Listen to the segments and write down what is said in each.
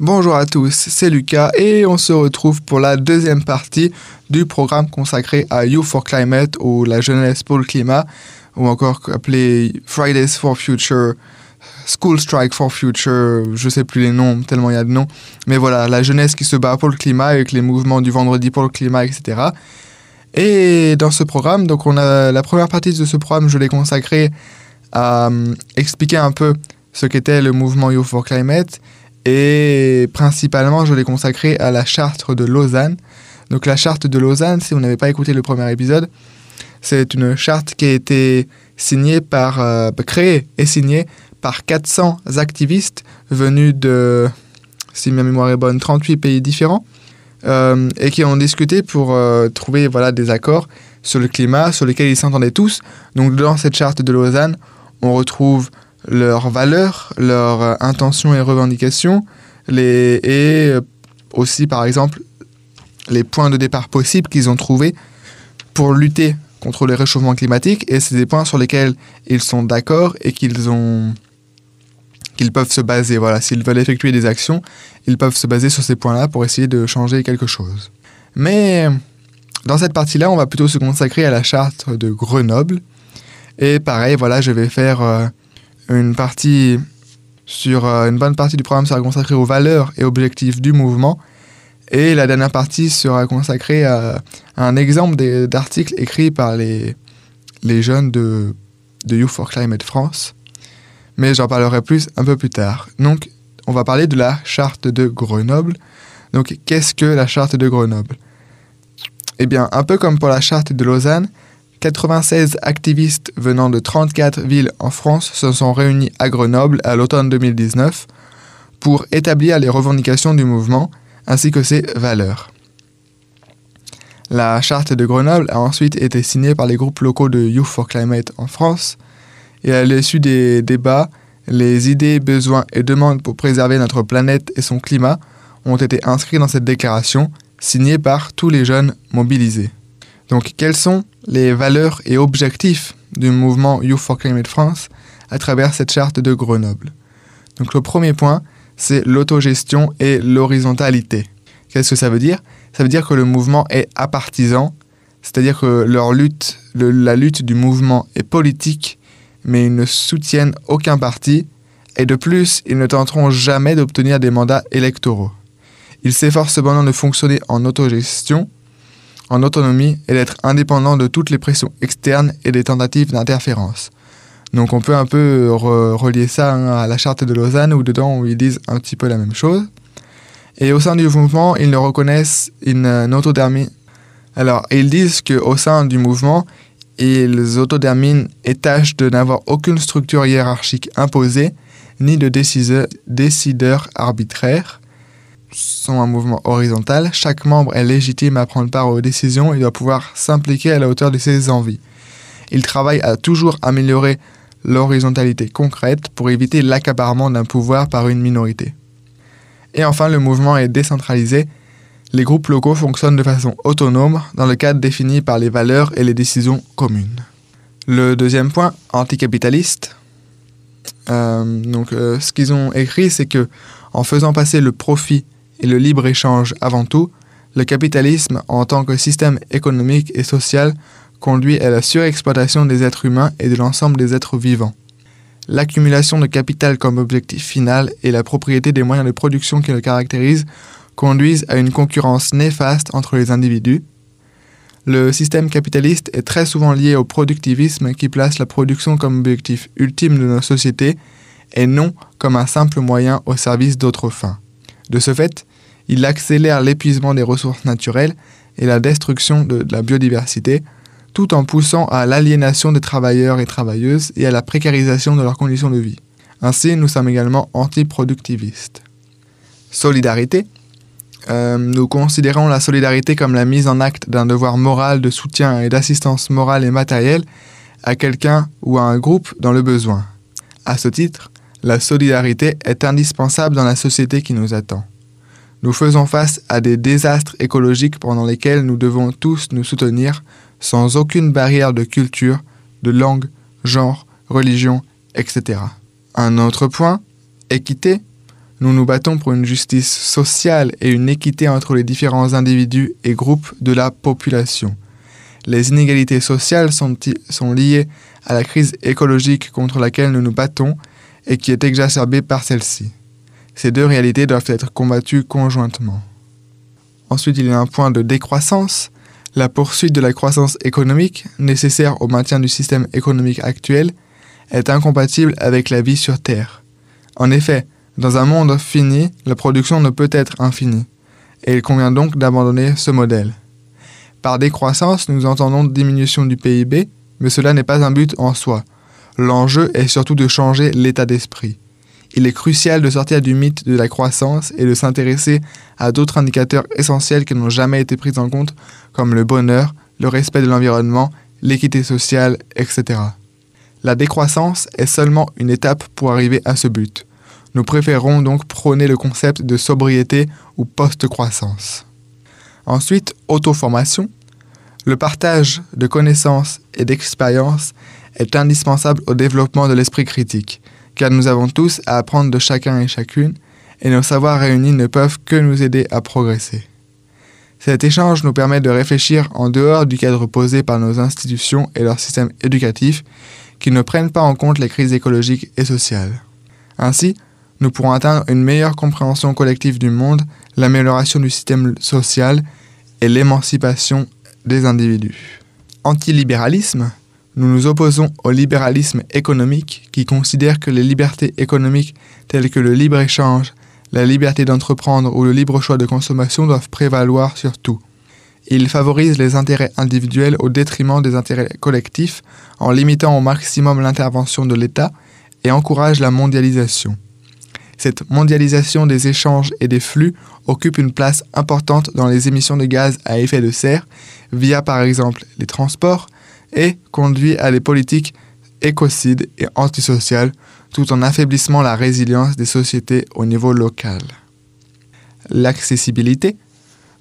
Bonjour à tous, c'est Lucas et on se retrouve pour la deuxième partie du programme consacré à Youth for Climate ou la jeunesse pour le climat ou encore appelé Fridays for Future, School Strike for Future, je sais plus les noms tellement il y a de noms, mais voilà, la jeunesse qui se bat pour le climat avec les mouvements du vendredi pour le climat, etc. Et dans ce programme, donc on a la première partie de ce programme, je l'ai consacré à euh, expliquer un peu ce qu'était le mouvement Youth for Climate et principalement, je l'ai consacré à la charte de Lausanne. Donc la charte de Lausanne, si vous n'avez pas écouté le premier épisode, c'est une charte qui a été signée par, euh, créée et signée par 400 activistes venus de, si ma mémoire est bonne, 38 pays différents, euh, et qui ont discuté pour euh, trouver voilà, des accords sur le climat, sur lesquels ils s'entendaient tous. Donc dans cette charte de Lausanne, on retrouve leurs valeurs, leurs euh, intentions et revendications, et euh, aussi par exemple les points de départ possibles qu'ils ont trouvés pour lutter contre le réchauffement climatique et c'est des points sur lesquels ils sont d'accord et qu'ils ont qu'ils peuvent se baser. Voilà, s'ils veulent effectuer des actions, ils peuvent se baser sur ces points-là pour essayer de changer quelque chose. Mais dans cette partie-là, on va plutôt se consacrer à la charte de Grenoble. Et pareil, voilà, je vais faire euh, une partie sur euh, une bonne partie du programme sera consacrée aux valeurs et objectifs du mouvement. Et la dernière partie sera consacrée à, un exemple d'articles écrits par les, les jeunes de, de Youth for Climate France. Mais j'en parlerai plus un peu plus tard. Donc, on va parler de la charte de Grenoble. Donc, qu'est-ce que la charte de Grenoble? Eh bien, un peu comme pour la charte de Lausanne, 96 activistes venant de 34 villes en France se sont réunis à Grenoble à l'automne 2019 pour établir les revendications du mouvement ainsi que ses valeurs. La charte de Grenoble a ensuite été signée par les groupes locaux de Youth for Climate en France et à l'issue des débats, les idées, besoins et demandes pour préserver notre planète et son climat ont été inscrits dans cette déclaration signée par tous les jeunes mobilisés. Donc quelles sont les valeurs et objectifs du mouvement Youth for Climate France à travers cette charte de Grenoble? Donc le premier point, c'est l'autogestion et l'horizontalité. Qu'est-ce que ça veut dire? Ça veut dire que le mouvement est apartisan, c'est-à-dire que leur lutte, la lutte du mouvement est politique, mais ils ne soutiennent aucun parti, et de plus, ils ne tenteront jamais d'obtenir des mandats électoraux. Ils s'efforcent cependant de fonctionner en autogestion, autonomie et d'être indépendant de toutes les pressions externes et des tentatives d'interférence. Donc on peut un peu relier ça hein, à la charte de Lausanne où dedans où ils disent un petit peu la même chose. Et au sein du mouvement, ils ne reconnaissent une, autodermie. Alors, ils disent qu'au sein du mouvement, ils autoderminent et tâchent de n'avoir aucune structure hiérarchique imposée, ni de décideurs arbitraires sont un mouvement horizontal, chaque membre est légitime à prendre part aux décisions et doit pouvoir s'impliquer à la hauteur de ses envies. Il travaille à toujours améliorer l'horizontalité concrète pour éviter l'accaparement d'un pouvoir par une minorité. Et enfin, le mouvement est décentralisé. Les groupes locaux fonctionnent de façon autonome dans le cadre défini par les valeurs et les décisions communes. Le deuxième point, anticapitaliste. Euh, donc, euh, ce qu'ils ont écrit, c'est que en faisant passer le profit et le libre-échange avant tout, le capitalisme en tant que système économique et social conduit à la surexploitation des êtres humains et de l'ensemble des êtres vivants. L'accumulation de capital comme objectif final et la propriété des moyens de production qui le caractérisent conduisent à une concurrence néfaste entre les individus. Le système capitaliste est très souvent lié au productivisme qui place la production comme objectif ultime de nos sociétés et non comme un simple moyen au service d'autres fins. De ce fait, il accélère l'épuisement des ressources naturelles et la destruction de, la biodiversité, tout en poussant à l'aliénation des travailleurs et travailleuses et à la précarisation de leurs conditions de vie. Ainsi, nous sommes également antiproductivistes. Solidarité. Euh, nous considérons la solidarité comme la mise en acte d'un devoir moral de soutien et d'assistance morale et matérielle à quelqu'un ou à un groupe dans le besoin. À ce titre, la solidarité est indispensable dans la société qui nous attend. Nous faisons face à des désastres écologiques pendant lesquels nous devons tous nous soutenir sans aucune barrière de culture, de langue, genre, religion, etc. Un autre point, équité. Nous nous battons pour une justice sociale et une équité entre les différents individus et groupes de la population. Les inégalités sociales sont, liées à la crise écologique contre laquelle nous nous battons et qui est exacerbée par celle-ci. Ces deux réalités doivent être combattues conjointement. Ensuite, il y a un point de décroissance. La poursuite de la croissance économique, nécessaire au maintien du système économique actuel, est incompatible avec la vie sur Terre. En effet, dans un monde fini, la production ne peut être infinie, et il convient donc d'abandonner ce modèle. Par décroissance, nous entendons diminution du PIB, mais cela n'est pas un but en soi. L'enjeu est surtout de changer l'état d'esprit. Il est crucial de sortir du mythe de la croissance et de s'intéresser à d'autres indicateurs essentiels qui n'ont jamais été pris en compte, comme le bonheur, le respect de l'environnement, l'équité sociale, etc. La décroissance est seulement une étape pour arriver à ce but. Nous préférons donc prôner le concept de sobriété ou post-croissance. Ensuite, auto-formation. Le partage de connaissances et d'expériences est indispensable au développement de l'esprit critique, car nous avons tous à apprendre de chacun et chacune, et nos savoirs réunis ne peuvent que nous aider à progresser. Cet échange nous permet de réfléchir en dehors du cadre posé par nos institutions et leur système éducatif qui ne prennent pas en compte les crises écologiques et sociales. Ainsi, nous pourrons atteindre une meilleure compréhension collective du monde, l'amélioration du système social et l'émancipation des individus. Antilibéralisme, nous nous opposons au libéralisme économique qui considère que les libertés économiques telles que le libre-échange, la liberté d'entreprendre ou le libre choix de consommation doivent prévaloir sur tout. Il favorise les intérêts individuels au détriment des intérêts collectifs en limitant au maximum l'intervention de l'État et encourage la mondialisation. Cette mondialisation des échanges et des flux occupe une place importante dans les émissions de gaz à effet de serre via par exemple les transports et conduit à des politiques écocides et antisociales tout en affaiblissant la résilience des sociétés au niveau local. L'accessibilité.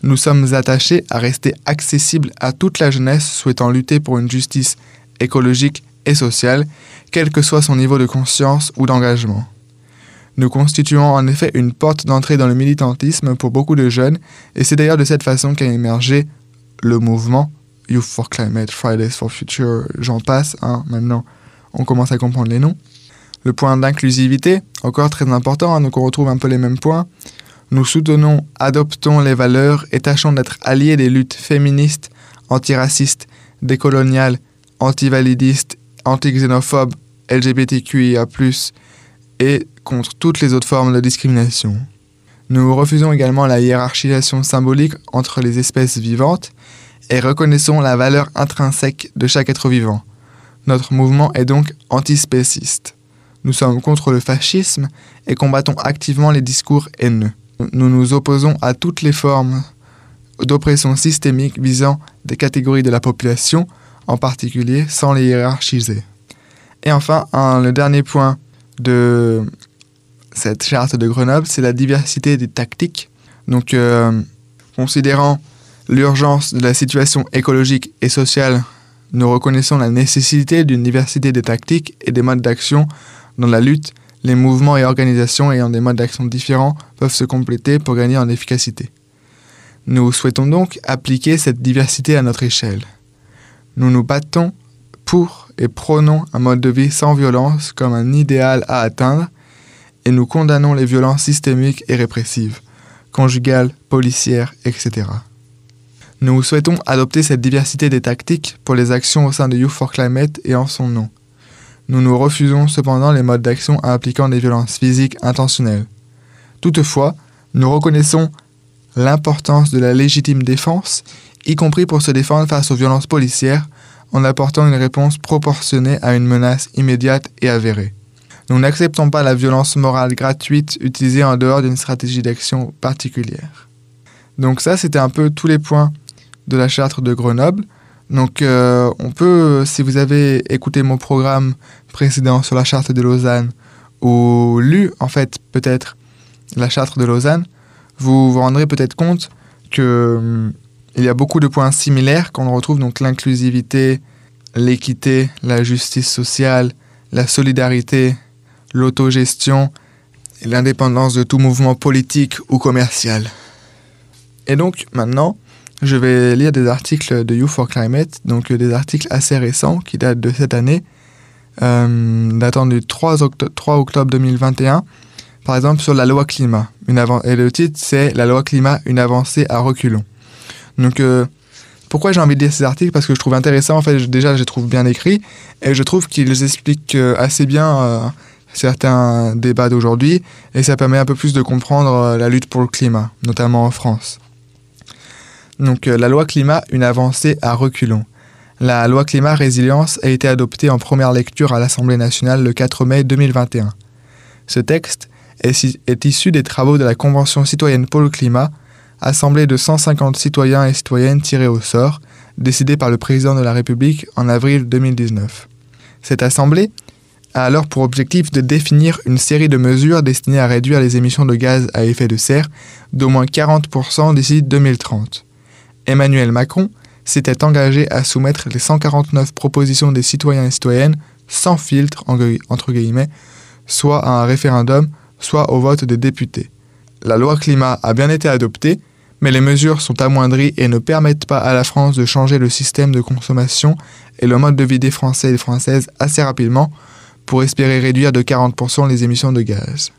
Nous sommes attachés à rester accessibles à toute la jeunesse souhaitant lutter pour une justice écologique et sociale, quel que soit son niveau de conscience ou d'engagement. Nous constituons en effet une porte d'entrée dans le militantisme pour beaucoup de jeunes, et c'est d'ailleurs de cette façon qu'a émergé le mouvement Youth for Climate, Fridays for Future, j'en passe, hein, maintenant on commence à comprendre les noms. Le point d'inclusivité, encore très important, hein, donc on retrouve un peu les mêmes points. Nous soutenons, adoptons les valeurs et tâchons d'être alliés des luttes féministes, antiracistes, décoloniales, antivalidistes, anti-xénophobes, LGBTQIA+, et contre toutes les autres formes de discrimination. Nous refusons également la hiérarchisation symbolique entre les espèces vivantes et reconnaissons la valeur intrinsèque de chaque être vivant. Notre mouvement est donc antispéciste. Nous sommes contre le fascisme et combattons activement les discours haineux. Nous nous opposons à toutes les formes d'oppression systémique visant des catégories de la population, en particulier sans les hiérarchiser. Et enfin, le dernier point de cette charte de Grenoble, c'est la diversité des tactiques. Donc, euh, considérant l'urgence de la situation écologique et sociale, nous reconnaissons la nécessité d'une diversité des tactiques et des modes d'action dans la lutte. Les mouvements et organisations ayant des modes d'action différents peuvent se compléter pour gagner en efficacité. Nous souhaitons donc appliquer cette diversité à notre échelle. Nous nous battons pour et prônons un mode de vie sans violence comme un idéal à atteindre et nous condamnons les violences systémiques et répressives, conjugales, policières, etc. Nous souhaitons adopter cette diversité des tactiques pour les actions au sein de Youth for Climate et en son nom. Nous nous refusons cependant les modes d'action impliquant des violences physiques intentionnelles. Toutefois, nous reconnaissons l'importance de la légitime défense, y compris pour se défendre face aux violences policières, en apportant une réponse proportionnée à une menace immédiate et avérée. Nous n'acceptons pas la violence morale gratuite utilisée en dehors d'une stratégie d'action particulière. Donc ça, c'était un peu tous les points de la charte de Grenoble. Donc euh, on peut, si vous avez écouté mon programme précédent sur la charte de Lausanne ou lu en fait peut-être la charte de Lausanne, vous vous rendrez peut-être compte que hum, il y a beaucoup de points similaires qu'on retrouve donc l'inclusivité, l'équité, la justice sociale, la solidarité, l'autogestion et l'indépendance de tout mouvement politique ou commercial. Et donc maintenant, je vais lire des articles de You for Climate, donc euh, des articles assez récents qui datent de cette année, euh, datant du 3, 3, octobre 2021, par exemple sur la loi climat. Une et le titre c'est La loi climat, une avancée à reculons. Donc euh, pourquoi j'ai envie de lire ces articles? Parce que je trouve intéressant, en fait déjà je les trouve bien écrits, et je trouve qu'ils expliquent assez bien certains débats d'aujourd'hui, et ça permet un peu plus de comprendre la lutte pour le climat, notamment en France. Donc la loi climat, une avancée à reculons. La loi climat résilience a été adoptée en première lecture à l'Assemblée nationale le 4 mai 2021. Ce texte est, issu des travaux de la Convention citoyenne pour le climat, assemblée de 150 citoyens et citoyennes tirés au sort, décidée par le président de la République en avril 2019. Cette assemblée a alors pour objectif de définir une série de mesures destinées à réduire les émissions de gaz à effet de serre d'au moins 40% d'ici 2030. Emmanuel Macron s'était engagé à soumettre les 149 propositions des citoyens et citoyennes sans filtre, soit à un référendum, soit au vote des députés. La loi climat a bien été adoptée, mais les mesures sont amoindries et ne permettent pas à la France de changer le système de consommation et le mode de vie des Français et des Françaises assez rapidement pour espérer réduire de 40% les émissions de gaz.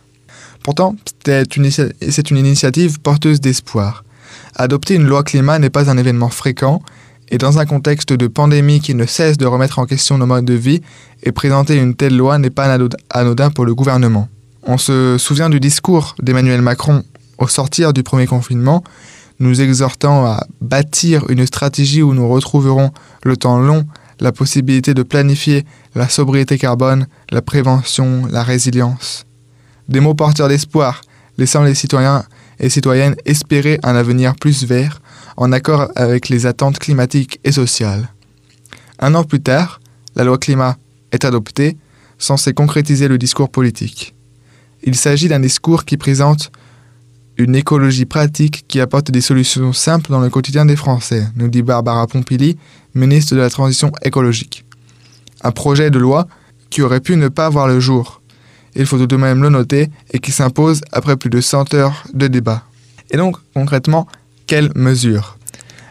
Pourtant, c'est une initiative porteuse d'espoir. Adopter une loi climat n'est pas un événement fréquent, et dans un contexte de pandémie qui ne cesse de remettre en question nos modes de vie, et présenter une telle loi n'est pas anodin pour le gouvernement. On se souvient du discours d'Emmanuel Macron au sortir du premier confinement, nous exhortant à bâtir une stratégie où nous retrouverons le temps long la possibilité de planifier la sobriété carbone, la prévention, la résilience. Des mots porteurs d'espoir, laissant les citoyens et citoyennes espérer un avenir plus vert, en accord avec les attentes climatiques et sociales. Un an plus tard, la loi climat est adoptée, censée concrétiser le discours politique. Il s'agit d'un discours qui présente une écologie pratique qui apporte des solutions simples dans le quotidien des Français, nous dit Barbara Pompili, ministre de la Transition écologique. Un projet de loi qui aurait pu ne pas voir le jour, il faut tout de même le noter, et qui s'impose après plus de 100 heures de débat. Et donc, concrètement, quelles mesures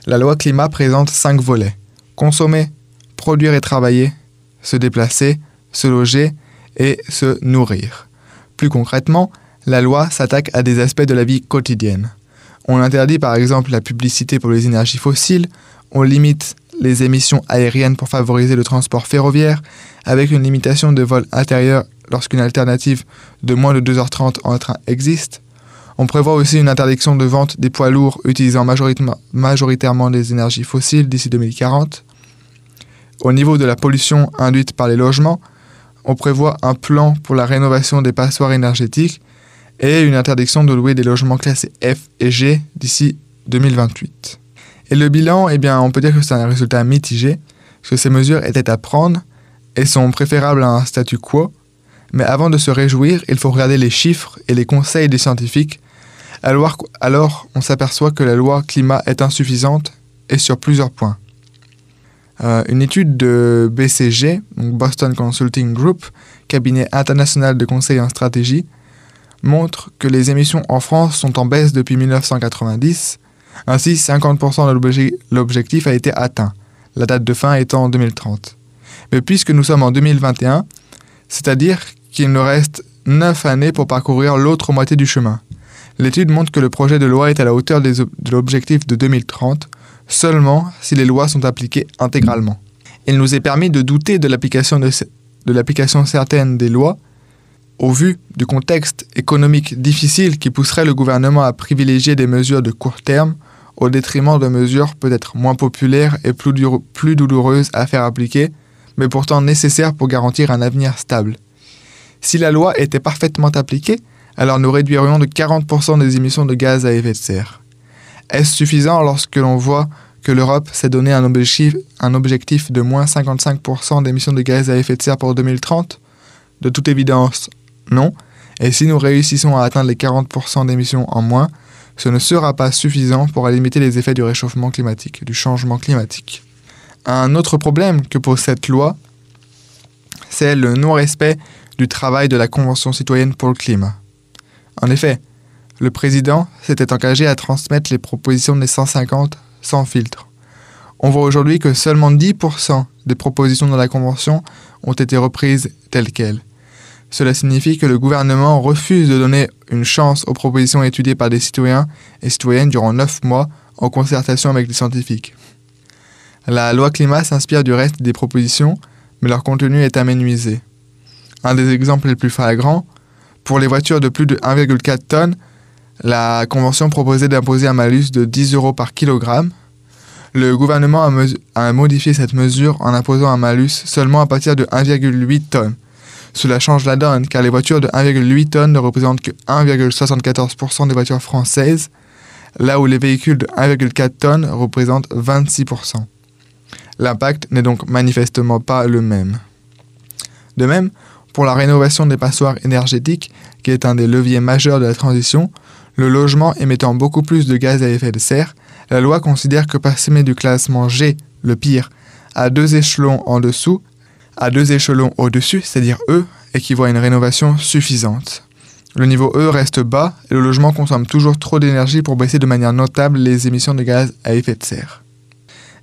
La loi climat présente cinq volets. Consommer, produire et travailler, se déplacer, se loger et se nourrir. Plus concrètement, la loi s'attaque à des aspects de la vie quotidienne. On interdit par exemple la publicité pour les énergies fossiles, on limite les émissions aériennes pour favoriser le transport ferroviaire, avec une limitation de vol intérieur lorsqu'une alternative de moins de 2h30 en train existe. On prévoit aussi une interdiction de vente des poids lourds utilisant majoritairement des énergies fossiles d'ici 2040. Au niveau de la pollution induite par les logements, on prévoit un plan pour la rénovation des passoires énergétiques et une interdiction de louer des logements classés F et G d'ici 2028. Et le bilan, eh bien, on peut dire que c'est un résultat mitigé, que ces mesures étaient à prendre et sont préférables à un statu quo. Mais avant de se réjouir, il faut regarder les chiffres et les conseils des scientifiques. Alors, alors on s'aperçoit que la loi climat est insuffisante et sur plusieurs points. Euh, une étude de BCG, Boston Consulting Group, cabinet international de conseil en stratégie, montre que les émissions en France sont en baisse depuis 1990. Ainsi, 50% de l'objectif a été atteint, la date de fin étant en 2030. Mais puisque nous sommes en 2021, c'est-à-dire qu'il nous reste 9 années pour parcourir l'autre moitié du chemin. L'étude montre que le projet de loi est à la hauteur de l'objectif de 2030, seulement si les lois sont appliquées intégralement. Il nous est permis de douter de l'application certaine des lois au vu du contexte économique difficile qui pousserait le gouvernement à privilégier des mesures de court terme au détriment de mesures peut-être moins populaires et plus douloureuses à faire appliquer, mais pourtant nécessaires pour garantir un avenir stable. Si la loi était parfaitement appliquée, alors nous réduirions de 40% des émissions de gaz à effet de serre. Est-ce suffisant lorsque l'on voit que l'Europe s'est donné un objectif, de moins 55% d'émissions de gaz à effet de serre pour 2030 De toute évidence, non. Et si nous réussissons à atteindre les 40% d'émissions en moins, ce ne sera pas suffisant pour limiter les effets du réchauffement climatique, du changement climatique. Un autre problème que pose cette loi, c'est le non-respect du travail de la Convention citoyenne pour le climat. En effet, le président s'était engagé à transmettre les propositions des 150 sans filtre. On voit aujourd'hui que seulement 10% des propositions de la Convention ont été reprises telles quelles. Cela signifie que le gouvernement refuse de donner une chance aux propositions étudiées par des citoyens et citoyennes durant 9 mois en concertation avec les scientifiques. La loi climat s'inspire du reste des propositions, mais leur contenu est aménuisé. Un des exemples les plus flagrants, pour les voitures de plus de 1,4 tonnes, la Convention proposait d'imposer un malus de 10 euros par kilogramme. Le gouvernement a, modifié cette mesure en imposant un malus seulement à partir de 1,8 tonnes. Cela change la donne car les voitures de 1,8 tonnes ne représentent que 1,74% des voitures françaises, là où les véhicules de 1,4 tonnes représentent 26%. L'impact n'est donc manifestement pas le même. De même, pour la rénovation des passoires énergétiques, qui est un des leviers majeurs de la transition, le logement émettant beaucoup plus de gaz à effet de serre, la loi considère que passer du classement G, le pire, à deux échelons en dessous, à deux échelons au-dessus, c'est-à-dire E, équivaut à une rénovation suffisante. Le niveau E reste bas et le logement consomme toujours trop d'énergie pour baisser de manière notable les émissions de gaz à effet de serre.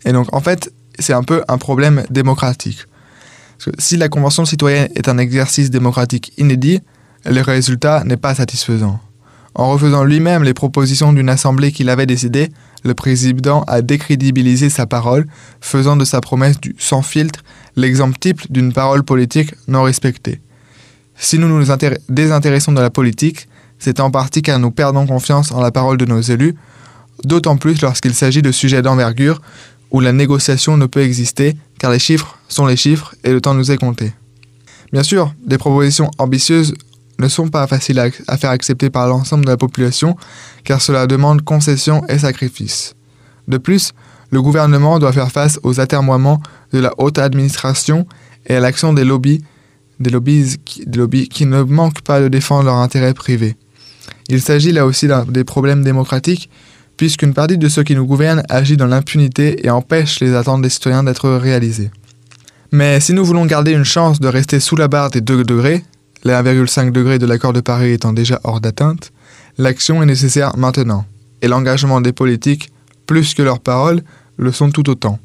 Et donc en fait, c'est un peu un problème démocratique si la Convention citoyenne est un exercice démocratique inédit, le résultat n'est pas satisfaisant. En refaisant lui-même les propositions d'une assemblée qu'il avait décidées, le président a décrédibilisé sa parole, faisant de sa promesse du sans filtre l'exemple type d'une parole politique non respectée. Si nous nous désintéressons de la politique, c'est en partie car nous perdons confiance en la parole de nos élus, d'autant plus lorsqu'il s'agit de sujets d'envergure où la négociation ne peut exister car les chiffres sont les chiffres et le temps nous est compté. Bien sûr, des propositions ambitieuses ne sont pas faciles à, faire accepter par l'ensemble de la population car cela demande concession et sacrifice. De plus, le gouvernement doit faire face aux atermoiements de la haute administration et à l'action des lobbies, lobbies qui ne manquent pas de défendre leurs intérêts privés. Il s'agit là aussi des problèmes démocratiques puisqu'une partie de ceux qui nous gouvernent agit dans l'impunité et empêche les attentes des citoyens d'être réalisées. Mais si nous voulons garder une chance de rester sous la barre des 2 degrés, les 1,5 degrés de l'accord de Paris étant déjà hors d'atteinte, l'action est nécessaire maintenant, et l'engagement des politiques, plus que leurs paroles, le sont tout autant.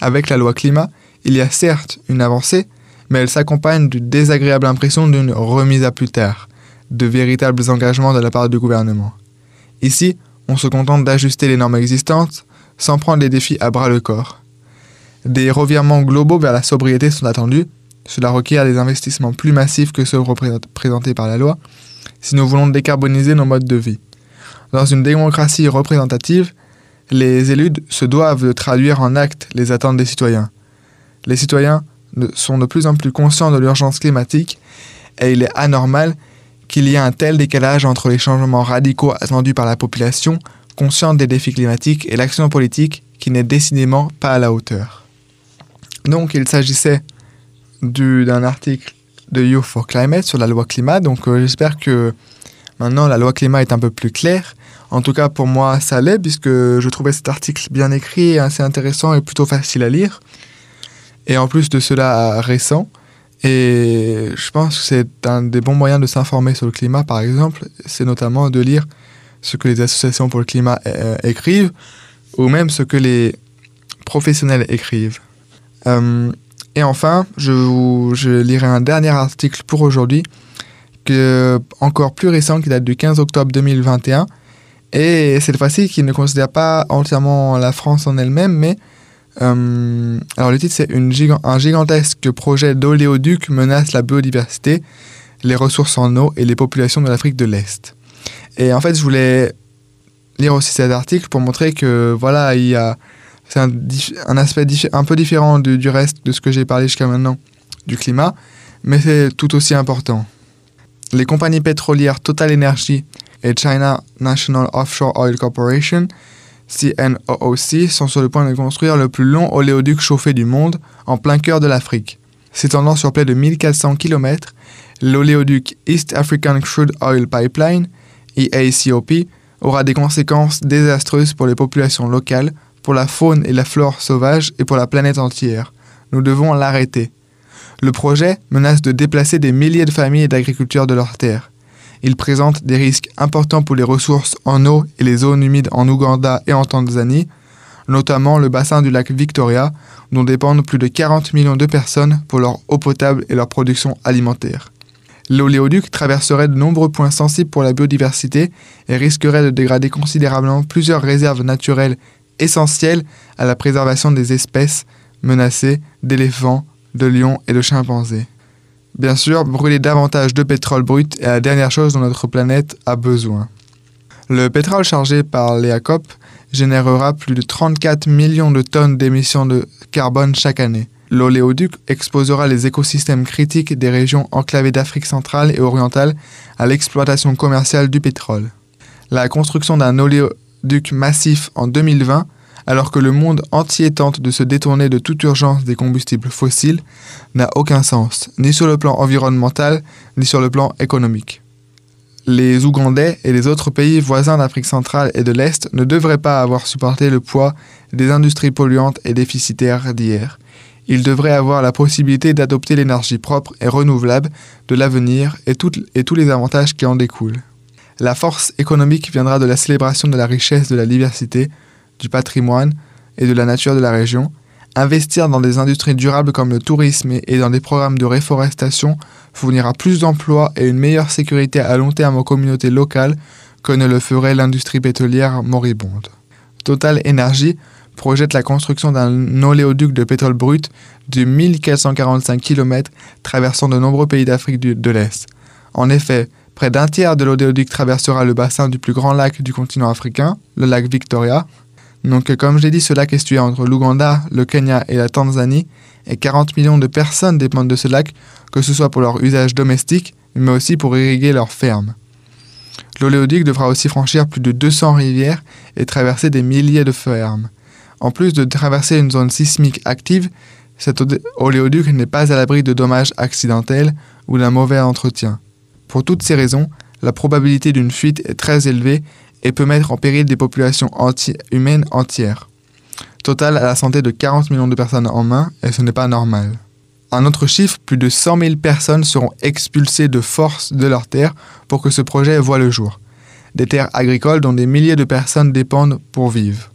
Avec la loi climat, il y a certes une avancée, mais elle s'accompagne d'une désagréable impression d'une remise à plus tard, de véritables engagements de la part du gouvernement. Ici, on se contente d'ajuster les normes existantes sans prendre les défis à bras le corps. Des revirements globaux vers la sobriété sont attendus. Cela requiert des investissements plus massifs que ceux présentés par la loi si nous voulons décarboniser nos modes de vie. Dans une démocratie représentative, les élus se doivent de traduire en actes les attentes des citoyens. Les citoyens sont de plus en plus conscients de l'urgence climatique et il est anormal qu'il y a un tel décalage entre les changements radicaux attendus par la population, consciente des défis climatiques, et l'action politique qui n'est décidément pas à la hauteur. Donc il s'agissait d'un article de Youth for Climate sur la loi climat, donc euh, j'espère que maintenant la loi climat est un peu plus claire. En tout cas pour moi ça l'est puisque je trouvais cet article bien écrit, assez intéressant et plutôt facile à lire. Et en plus de cela récent. Et je pense que c'est un des bons moyens de s'informer sur le climat, par exemple, c'est notamment de lire ce que les associations pour le climat euh, écrivent, ou même ce que les professionnels écrivent. Euh, et enfin, je lirai un dernier article pour aujourd'hui, encore plus récent, qui date du 15 octobre 2021, et cette fois-ci qui ne considère pas entièrement la France en elle-même, mais euh, alors le titre c'est un gigantesque projet d'oléoduc menace la biodiversité, les ressources en eau et les populations de l'Afrique de l'Est. Et en fait je voulais lire aussi cet article pour montrer que voilà il y a c'est un, aspect un peu différent du reste de ce que j'ai parlé jusqu'à maintenant du climat, mais c'est tout aussi important. Les compagnies pétrolières Total Energy et China National Offshore Oil Corporation CNOOC sont sur le point de construire le plus long oléoduc chauffé du monde en plein cœur de l'Afrique. S'étendant sur près de 1400 km, l'oléoduc East African Crude Oil Pipeline, EACOP, aura des conséquences désastreuses pour les populations locales, pour la faune et la flore sauvage et pour la planète entière. Nous devons l'arrêter. Le projet menace de déplacer des milliers de familles et d'agriculteurs de leurs terres. Il présente des risques importants pour les ressources en eau et les zones humides en Ouganda et en Tanzanie, notamment le bassin du lac Victoria, dont dépendent plus de 40 millions de personnes pour leur eau potable et leur production alimentaire. L'oléoduc traverserait de nombreux points sensibles pour la biodiversité et risquerait de dégrader considérablement plusieurs réserves naturelles essentielles à la préservation des espèces menacées d'éléphants, de lions et de chimpanzés. Bien sûr, brûler davantage de pétrole brut est la dernière chose dont notre planète a besoin. Le pétrole chargé par l'EACOP générera plus de 34 millions de tonnes d'émissions de carbone chaque année. L'oléoduc exposera les écosystèmes critiques des régions enclavées d'Afrique centrale et orientale à l'exploitation commerciale du pétrole. La construction d'un oléoduc massif en 2020, alors que le monde entier tente de se détourner de toute urgence des combustibles fossiles, n'a aucun sens, ni sur le plan environnemental, ni sur le plan économique les Ougandais et les autres pays voisins d'Afrique centrale et de l'Est ne devraient pas avoir supporté le poids des industries polluantes et déficitaires d'hier. Ils devraient avoir la possibilité d'adopter l'énergie propre et renouvelable de l'avenir et, et tous les avantages qui en découlent. La force économique viendra de la célébration de la richesse de la diversité, du patrimoine et de la nature de la région, Investir dans des industries durables comme le tourisme et dans des programmes de réforestation fournira plus d'emplois et une meilleure sécurité à long terme aux communautés locales que ne le ferait l'industrie pétrolière moribonde. Total Energy projette la construction d'un oléoduc de pétrole brut de 1445 km traversant de nombreux pays d'Afrique de l'Est. En effet, près d'un tiers de l'oléoduc traversera le bassin du plus grand lac du continent africain, le lac Victoria, donc, comme je l'ai dit, ce lac est situé entre l'Ouganda, le Kenya et la Tanzanie, et 40 millions de personnes dépendent de ce lac, que ce soit pour leur usage domestique, mais aussi pour irriguer leurs fermes. L'oléoduc devra aussi franchir plus de 200 rivières et traverser des milliers de fermes. En plus de traverser une zone sismique active, cet oléoduc n'est pas à l'abri de dommages accidentels ou d'un mauvais entretien. Pour toutes ces raisons, la probabilité d'une fuite est très élevée et peut mettre en péril des populations humaines entières. Total à la santé de 40 millions de personnes en main, et ce n'est pas normal. Un autre chiffre, plus de 100 000 personnes seront expulsées de force de leurs terres pour que ce projet voie le jour. Des terres agricoles dont des milliers de personnes dépendent pour vivre.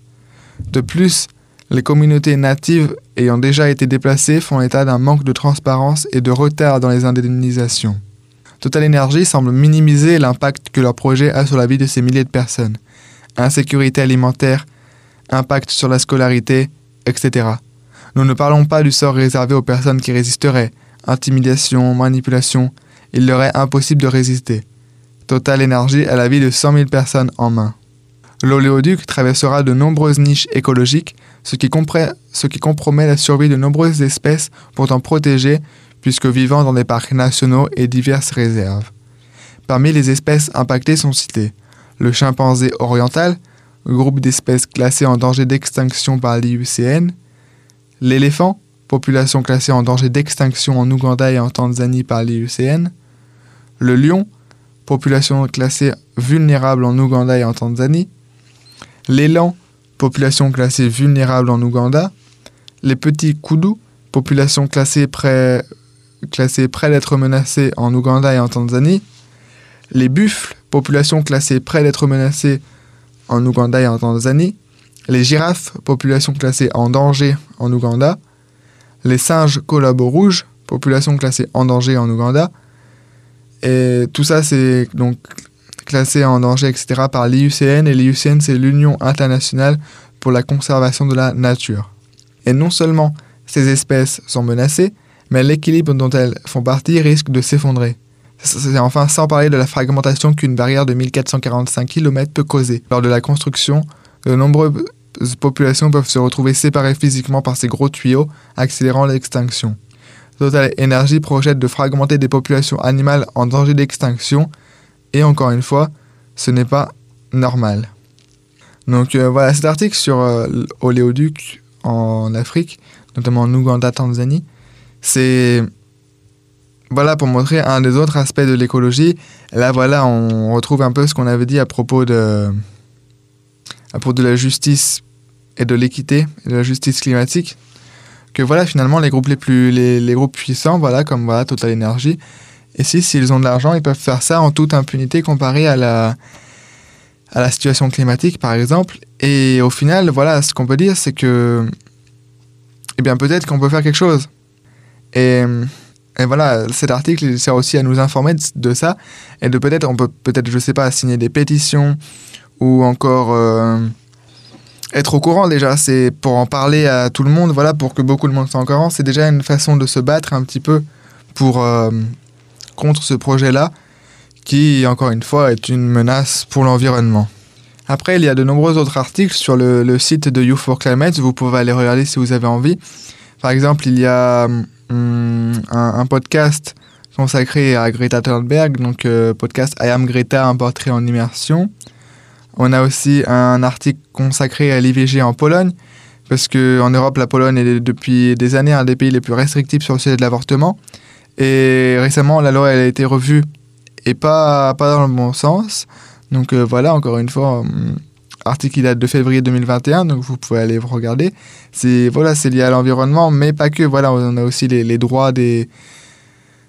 De plus, les communautés natives ayant déjà été déplacées font état d'un manque de transparence et de retard dans les indemnisations. Total Energy semble minimiser l'impact que leur projet a sur la vie de ces milliers de personnes. Insécurité alimentaire, impact sur la scolarité, etc. Nous ne parlons pas du sort réservé aux personnes qui résisteraient. Intimidation, manipulation, il leur est impossible de résister. Total Energy a la vie de 100 000 personnes en main. L'oléoduc traversera de nombreuses niches écologiques, ce qui, ce qui compromet la survie de nombreuses espèces pourtant protégées puisque vivant dans des parcs nationaux et diverses réserves. Parmi les espèces impactées sont citées le chimpanzé oriental, groupe d'espèces classées en danger d'extinction par l'IUCN, l'éléphant, population classée en danger d'extinction en Ouganda et en Tanzanie par l'IUCN, le lion, population classée vulnérable en Ouganda et en Tanzanie, l'élan, population classée vulnérable en Ouganda, les petits koudous, population classée près classés près d'être menacés en Ouganda et en Tanzanie, les buffles, population classée près d'être menacée en Ouganda et en Tanzanie, les girafes, population classée en danger en Ouganda, les singes collabos rouges, population classée en danger en Ouganda, et tout ça c'est donc classé en danger, etc. par l'IUCN, et l'IUCN c'est l'Union internationale pour la conservation de la nature. Et non seulement ces espèces sont menacées, mais l'équilibre dont elles font partie risque de s'effondrer. Enfin sans parler de la fragmentation qu'une barrière de 1445 km peut causer. Lors de la construction, de nombreuses populations peuvent se retrouver séparées physiquement par ces gros tuyaux, accélérant l'extinction. Total Energy projette de fragmenter des populations animales en danger d'extinction, et encore une fois, ce n'est pas normal. Donc euh, voilà cet article sur euh, l'oléoduc en Afrique, notamment en Ouganda, Tanzanie c'est voilà pour montrer un des autres aspects de l'écologie. Là voilà, on retrouve un peu ce qu'on avait dit à propos de à propos de la justice et de l'équité de la justice climatique que voilà finalement les groupes les plus les, groupes puissants voilà comme voilà Total Energy Et si, s'ils ont de l'argent, ils peuvent faire ça en toute impunité comparé à la, à la situation climatique, par exemple. Et au final, voilà, ce qu'on peut dire, c'est que, eh bien, peut-être qu'on peut faire quelque chose. Et, et, voilà, cet article sert aussi à nous informer de, ça et de peut-être, on peut peut-être, je sais pas, signer des pétitions ou encore euh, être au courant déjà. C'est pour en parler à tout le monde, voilà, pour que beaucoup de monde soit au courant. C'est déjà une façon de se battre un petit peu euh, contre ce projet-là, qui, encore une fois, est une menace pour l'environnement. Après, il y a de nombreux autres articles sur le, le site de Youth for Climate. Vous pouvez aller regarder si vous avez envie. Par exemple, il y a hum, un, podcast consacré à Greta Thunberg, donc euh, podcast I Am Greta, un portrait en immersion. On a aussi un article consacré à l'IVG en Pologne, parce qu'en Europe, la Pologne est depuis des années un des pays les plus restrictifs sur le sujet de l'avortement. Et récemment, la loi elle a été revue et pas, pas dans le bon sens. Donc euh, voilà, encore une fois, um, article qui date de février 2021, donc vous pouvez aller regarder. C'est voilà, c'est lié à l'environnement, mais pas que. Voilà, on a aussi les, droits des,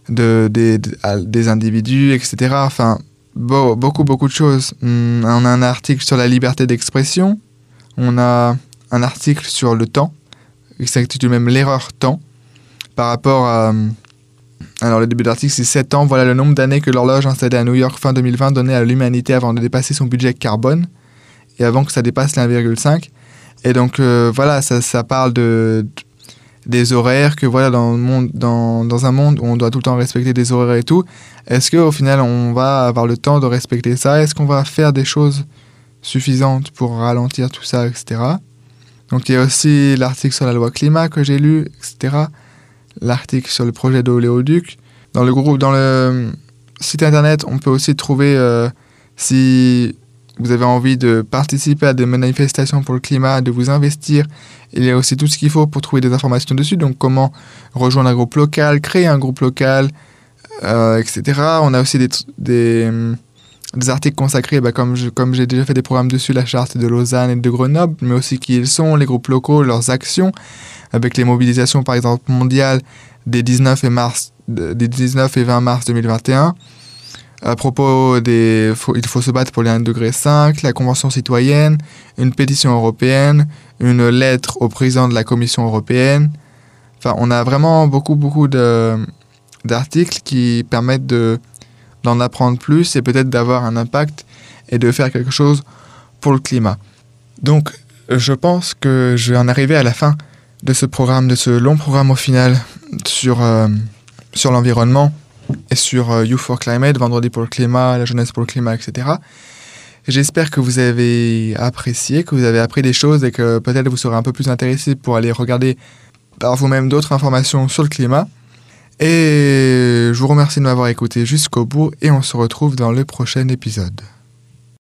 de, des, de, des individus, etc. Enfin, beaucoup, beaucoup de choses. On a un article sur la liberté d'expression. On a un article sur le temps, qui s'intitule même l'erreur temps, par rapport à alors, le début de l'article, c'est 7 ans. Voilà le nombre d'années que l'horloge installée à New York fin 2020 donnait à l'humanité avant de dépasser son budget carbone et avant que ça dépasse l'1,5. Et donc, euh, voilà, ça, ça parle de, des horaires, que voilà, dans, le monde, dans, dans, un monde où on doit tout le temps respecter des horaires et tout, est-ce qu'au final, on va avoir le temps de respecter ça? Est-ce qu'on va faire des choses suffisantes pour ralentir tout ça, etc. Donc, il y a aussi l'article sur la loi climat que j'ai lu, etc l'article sur le projet d'oléoduc. Dans le groupe, dans le site internet, on peut aussi trouver euh, si vous avez envie de participer à des manifestations pour le climat, de vous investir. Il y a aussi tout ce qu'il faut pour trouver des informations dessus. Donc comment rejoindre un groupe local, créer un groupe local, euh, etc. On a aussi des, des, des articles consacrés, bah, comme j'ai déjà fait des programmes dessus, la charte de Lausanne et de Grenoble, mais aussi qui ils sont, les groupes locaux, leurs actions avec les mobilisations par exemple mondiales des 19 et, mars, des 19 et 20 mars 2021. À propos des. Il faut se battre pour les 1,5 degré, la Convention citoyenne, une pétition européenne, une lettre au président de la Commission européenne. Enfin, on a vraiment beaucoup, beaucoup d'articles qui permettent d'en apprendre plus et peut-être d'avoir un impact et de faire quelque chose pour le climat. Donc, je pense que je vais en arriver à la fin de ce programme, de ce long programme au final sur, euh, sur l'environnement et sur euh, Youth for Climate, Vendredi pour le climat, la jeunesse pour le climat, etc. J'espère que vous avez apprécié, que vous avez appris des choses et que peut-être vous serez un peu plus intéressé pour aller regarder par vous-même d'autres informations sur le climat. Et je vous remercie de m'avoir écouté jusqu'au bout et on se retrouve dans le prochain épisode.